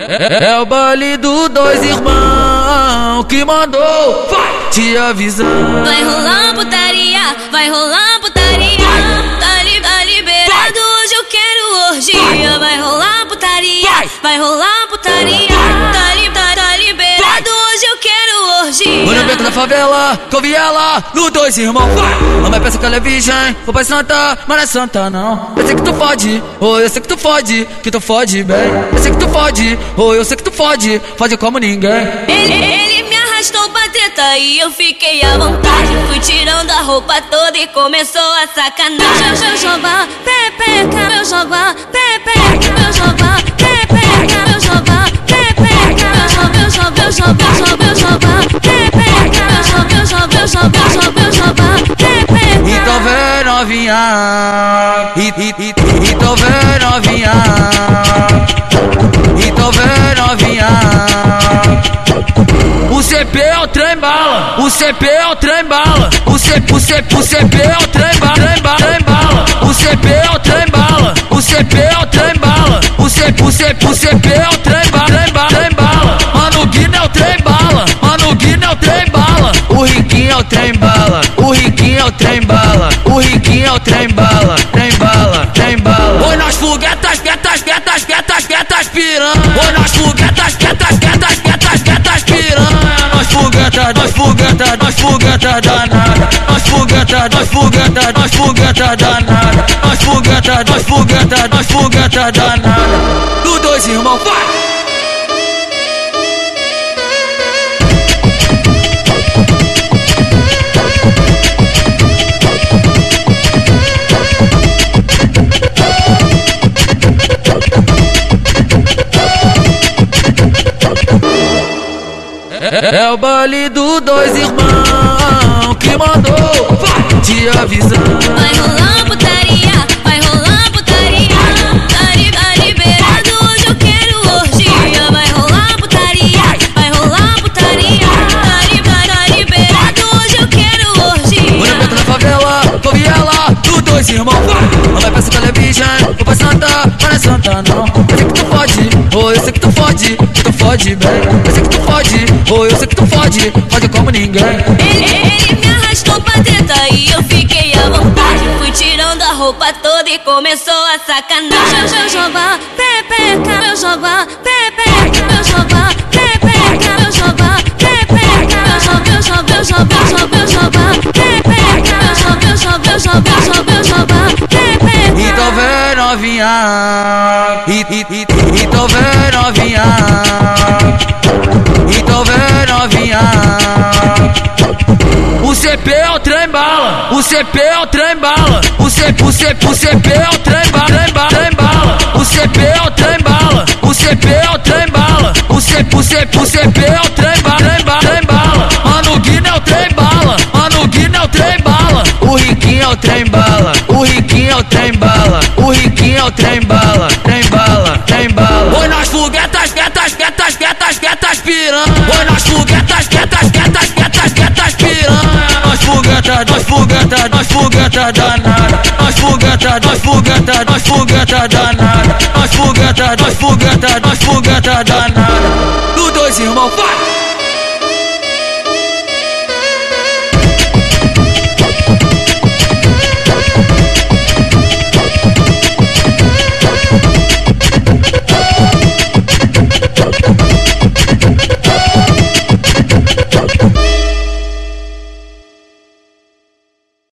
É, é o baile do dois irmãos que mandou vai, te avisar. Vai rolar putaria, vai rolar putaria. Tá, li, tá liberado, hoje eu quero orgia. Vai rolar putaria, vai rolar putaria. Tá, li, tá, tá liberado, hoje eu quero orgia. Mano, beco da favela, com viela, no dois irmãos. Mamãe pensa que ela é virgem, o pai santa, mas não é santa não. Eu sei que tu fode, oh, eu sei que tu fode, que tu fode bem. Eu sei que tu fode, oh, eu sei que tu fode, fode como ninguém. Ele, ele me arrastou pra treta e eu fiquei à vontade. Fui tirando a roupa toda e começou a sacanagem. Meu jogar, pepeca, meu jogar, pepeca, meu jogar, pepeca, vem novinha, e, e, e, então vem novinha, então vem novinha. O CP é o trem bala, o CP é o trem bala, o CP, o CP, o CP é o trem bala, trem bala, trem bala. O CP é o trem bala, o CP é o trem bala, o CP, o CP, o CP é o trem bala, trem bala, trem bala. Mano Guina é o trem bala, mano Guina é o trem bala, o riquinho é o trem bala, o riquinho é o trem trem bala, trem bala, trem bala. Oi nas foguetas, guetas, guetas, guetas, guetas piranha. Oi nas foguetas, guetas, guetas, guetas, guetas piranha. Nós foguetas, nós foguetas, nós foguetas danada. Nós foguetas, nós foguetas, nós foguetas danada. Nós foguetas, nós foguetas, nós foguetas danada. Do dois irmãos, vai! É o baile do dois irmãos que mandou vai, te avisar. Vai rolar putaria, vai rolar putaria. Li, tá liberado, hoje eu quero orgia. Vai rolar putaria, vai rolar putaria. Li, tá, liberado, hoje eu quero orgia. beco na favela, com viela, do dois irmãos. Mamãe pensa que ela é virgem, o pai santa, mas não é santa não. Eu sei que tu fode, oh, eu sei que tu fode, que tu fode bem. Eu sei que tu fode, oh, eu sei que tu fode, fode como ninguém. Ele, ele me arrastou pra treta e eu fiquei à vontade. Fui tirando a roupa toda e começou a sacanagem. Meu jogar, pepeca, meu jogar, pepeca, meu jogar, pepeca, meu jogar, pepeca, meu jogar, meu jogar, meu jogar, meu jogar, pepeca, meu jogar, meu jogar, meu jogar, meu jogar, pepeca. Então vem novinha, e, e, e, então vem novinha, CP é o trem bala, o CP é o trem bala, o CP, o CP, o CP é o trem bala, trem bala, trem bala. O CP é o trem bala, o CP é o trem bala, o CP, o CP, o CP é o trem bala, trem bala, trem bala. Mano Guina é o trem bala, mano Guina é o trem bala, o riquinho é o trem bala, o riquinho é o trem bala, o riquinho é o trem bala, nós foguetas, nós foguetas danada. Nós foguetas, nós foguetas, nós foguetas danada. Nós foguetas, nós foguetas, nós foguetas danada.